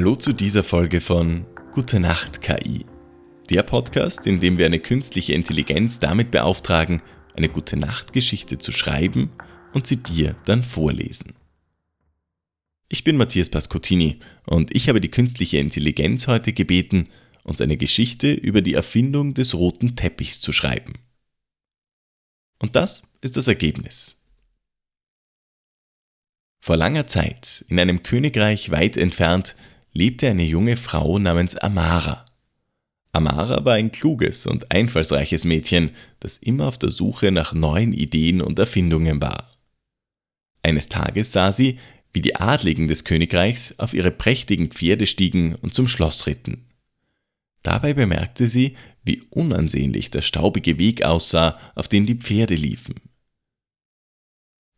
Hallo zu dieser Folge von Gute Nacht KI. Der Podcast, in dem wir eine künstliche Intelligenz damit beauftragen, eine gute Nachtgeschichte zu schreiben und sie dir dann vorlesen. Ich bin Matthias Pascottini und ich habe die künstliche Intelligenz heute gebeten, uns eine Geschichte über die Erfindung des roten Teppichs zu schreiben. Und das ist das Ergebnis. Vor langer Zeit, in einem Königreich weit entfernt, lebte eine junge Frau namens Amara. Amara war ein kluges und einfallsreiches Mädchen, das immer auf der Suche nach neuen Ideen und Erfindungen war. Eines Tages sah sie, wie die Adligen des Königreichs auf ihre prächtigen Pferde stiegen und zum Schloss ritten. Dabei bemerkte sie, wie unansehnlich der staubige Weg aussah, auf dem die Pferde liefen.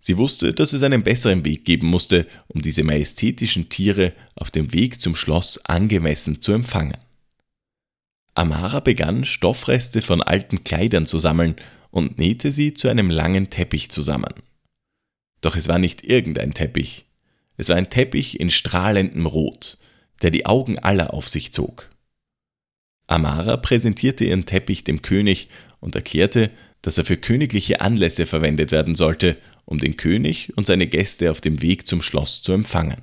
Sie wusste, dass es einen besseren Weg geben musste, um diese majestätischen Tiere auf dem Weg zum Schloss angemessen zu empfangen. Amara begann, Stoffreste von alten Kleidern zu sammeln und nähte sie zu einem langen Teppich zusammen. Doch es war nicht irgendein Teppich. Es war ein Teppich in strahlendem Rot, der die Augen aller auf sich zog. Amara präsentierte ihren Teppich dem König und erklärte, dass er für königliche Anlässe verwendet werden sollte, um den König und seine Gäste auf dem Weg zum Schloss zu empfangen.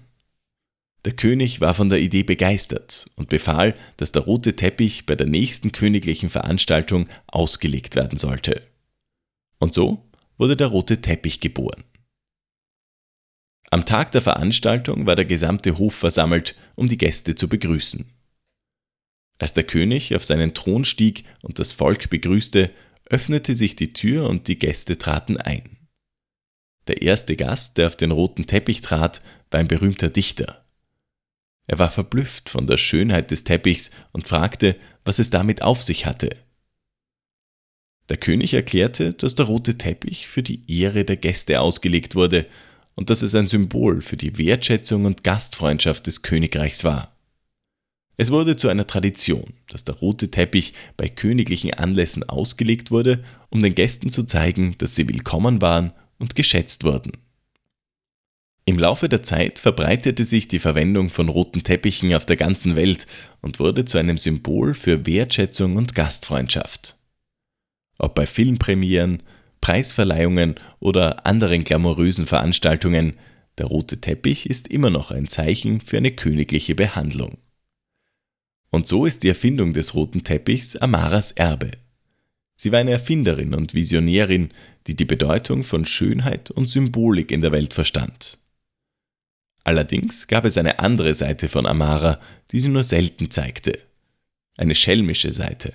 Der König war von der Idee begeistert und befahl, dass der rote Teppich bei der nächsten königlichen Veranstaltung ausgelegt werden sollte. Und so wurde der rote Teppich geboren. Am Tag der Veranstaltung war der gesamte Hof versammelt, um die Gäste zu begrüßen. Als der König auf seinen Thron stieg und das Volk begrüßte, öffnete sich die Tür und die Gäste traten ein. Der erste Gast, der auf den roten Teppich trat, war ein berühmter Dichter. Er war verblüfft von der Schönheit des Teppichs und fragte, was es damit auf sich hatte. Der König erklärte, dass der rote Teppich für die Ehre der Gäste ausgelegt wurde und dass es ein Symbol für die Wertschätzung und Gastfreundschaft des Königreichs war. Es wurde zu einer Tradition, dass der rote Teppich bei königlichen Anlässen ausgelegt wurde, um den Gästen zu zeigen, dass sie willkommen waren und geschätzt wurden. Im Laufe der Zeit verbreitete sich die Verwendung von roten Teppichen auf der ganzen Welt und wurde zu einem Symbol für Wertschätzung und Gastfreundschaft. Ob bei Filmpremieren, Preisverleihungen oder anderen glamourösen Veranstaltungen, der rote Teppich ist immer noch ein Zeichen für eine königliche Behandlung. Und so ist die Erfindung des roten Teppichs Amaras Erbe. Sie war eine Erfinderin und Visionärin, die die Bedeutung von Schönheit und Symbolik in der Welt verstand. Allerdings gab es eine andere Seite von Amara, die sie nur selten zeigte. Eine schelmische Seite.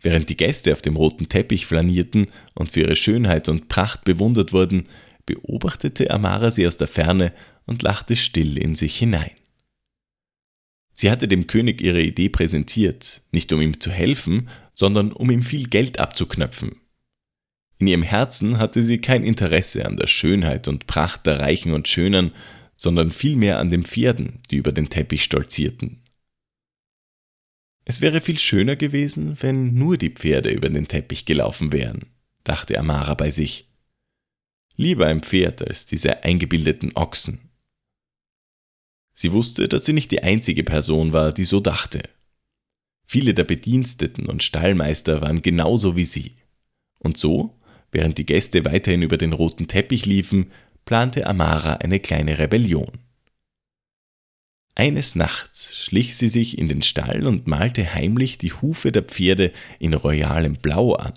Während die Gäste auf dem roten Teppich flanierten und für ihre Schönheit und Pracht bewundert wurden, beobachtete Amara sie aus der Ferne und lachte still in sich hinein. Sie hatte dem König ihre Idee präsentiert, nicht um ihm zu helfen, sondern um ihm viel Geld abzuknöpfen. In ihrem Herzen hatte sie kein Interesse an der Schönheit und Pracht der Reichen und Schönen, sondern vielmehr an den Pferden, die über den Teppich stolzierten. Es wäre viel schöner gewesen, wenn nur die Pferde über den Teppich gelaufen wären, dachte Amara bei sich. Lieber ein Pferd als diese eingebildeten Ochsen. Sie wusste, dass sie nicht die einzige Person war, die so dachte. Viele der Bediensteten und Stallmeister waren genauso wie sie. Und so, während die Gäste weiterhin über den roten Teppich liefen, plante Amara eine kleine Rebellion. Eines Nachts schlich sie sich in den Stall und malte heimlich die Hufe der Pferde in royalem Blau an.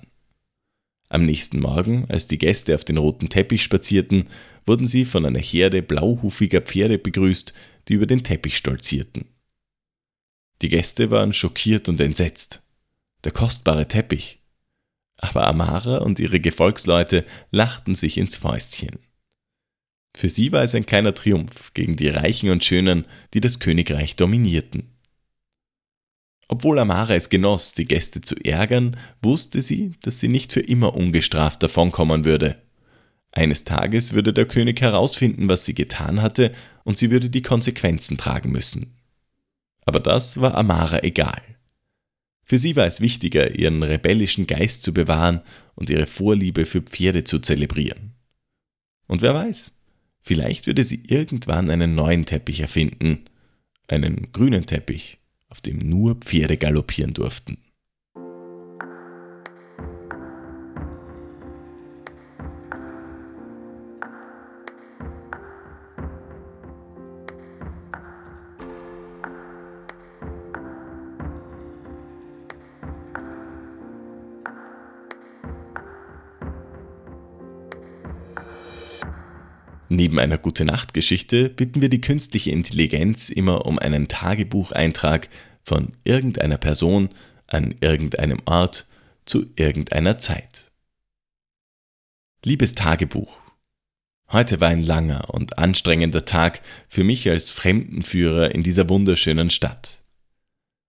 Am nächsten Morgen, als die Gäste auf den roten Teppich spazierten, wurden sie von einer Herde blauhufiger Pferde begrüßt, die über den Teppich stolzierten. Die Gäste waren schockiert und entsetzt. Der kostbare Teppich. Aber Amara und ihre Gefolgsleute lachten sich ins Fäustchen. Für sie war es ein kleiner Triumph gegen die Reichen und Schönen, die das Königreich dominierten. Obwohl Amara es genoss, die Gäste zu ärgern, wusste sie, dass sie nicht für immer ungestraft davonkommen würde. Eines Tages würde der König herausfinden, was sie getan hatte, und sie würde die Konsequenzen tragen müssen. Aber das war Amara egal. Für sie war es wichtiger, ihren rebellischen Geist zu bewahren und ihre Vorliebe für Pferde zu zelebrieren. Und wer weiß, vielleicht würde sie irgendwann einen neuen Teppich erfinden, einen grünen Teppich, auf dem nur Pferde galoppieren durften. Neben einer Gute-Nacht-Geschichte bitten wir die künstliche Intelligenz immer um einen Tagebucheintrag von irgendeiner Person an irgendeinem Ort zu irgendeiner Zeit. Liebes Tagebuch, heute war ein langer und anstrengender Tag für mich als Fremdenführer in dieser wunderschönen Stadt.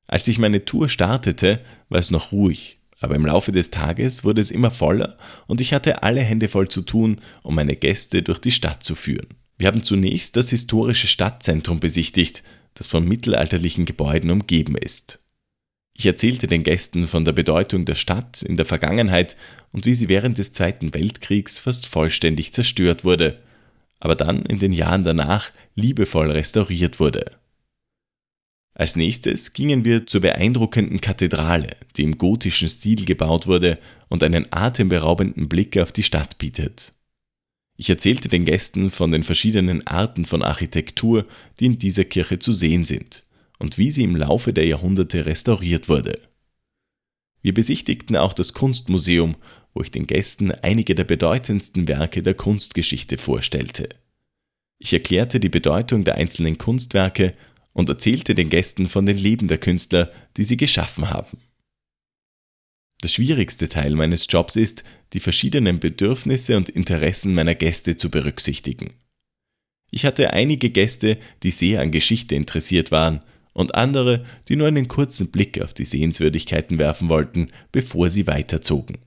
Als ich meine Tour startete, war es noch ruhig aber im Laufe des Tages wurde es immer voller und ich hatte alle Hände voll zu tun, um meine Gäste durch die Stadt zu führen. Wir haben zunächst das historische Stadtzentrum besichtigt, das von mittelalterlichen Gebäuden umgeben ist. Ich erzählte den Gästen von der Bedeutung der Stadt in der Vergangenheit und wie sie während des Zweiten Weltkriegs fast vollständig zerstört wurde, aber dann in den Jahren danach liebevoll restauriert wurde. Als nächstes gingen wir zur beeindruckenden Kathedrale, die im gotischen Stil gebaut wurde und einen atemberaubenden Blick auf die Stadt bietet. Ich erzählte den Gästen von den verschiedenen Arten von Architektur, die in dieser Kirche zu sehen sind und wie sie im Laufe der Jahrhunderte restauriert wurde. Wir besichtigten auch das Kunstmuseum, wo ich den Gästen einige der bedeutendsten Werke der Kunstgeschichte vorstellte. Ich erklärte die Bedeutung der einzelnen Kunstwerke und erzählte den Gästen von den Leben der Künstler, die sie geschaffen haben. Das schwierigste Teil meines Jobs ist, die verschiedenen Bedürfnisse und Interessen meiner Gäste zu berücksichtigen. Ich hatte einige Gäste, die sehr an Geschichte interessiert waren, und andere, die nur einen kurzen Blick auf die Sehenswürdigkeiten werfen wollten, bevor sie weiterzogen.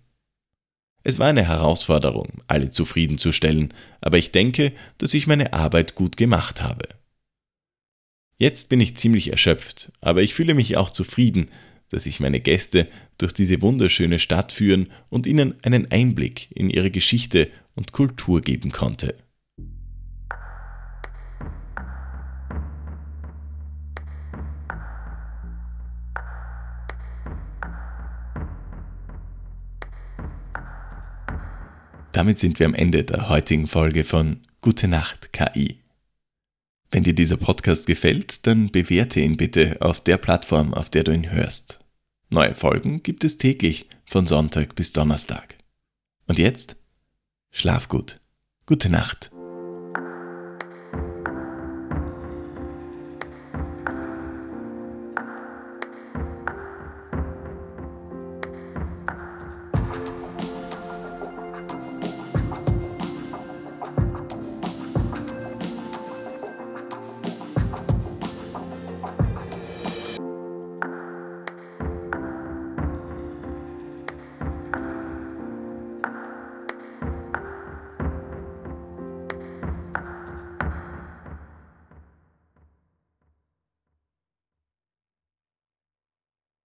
Es war eine Herausforderung, alle zufriedenzustellen, aber ich denke, dass ich meine Arbeit gut gemacht habe. Jetzt bin ich ziemlich erschöpft, aber ich fühle mich auch zufrieden, dass ich meine Gäste durch diese wunderschöne Stadt führen und ihnen einen Einblick in ihre Geschichte und Kultur geben konnte. Damit sind wir am Ende der heutigen Folge von Gute Nacht KI. Wenn dir dieser Podcast gefällt, dann bewerte ihn bitte auf der Plattform, auf der du ihn hörst. Neue Folgen gibt es täglich von Sonntag bis Donnerstag. Und jetzt? Schlaf gut. Gute Nacht.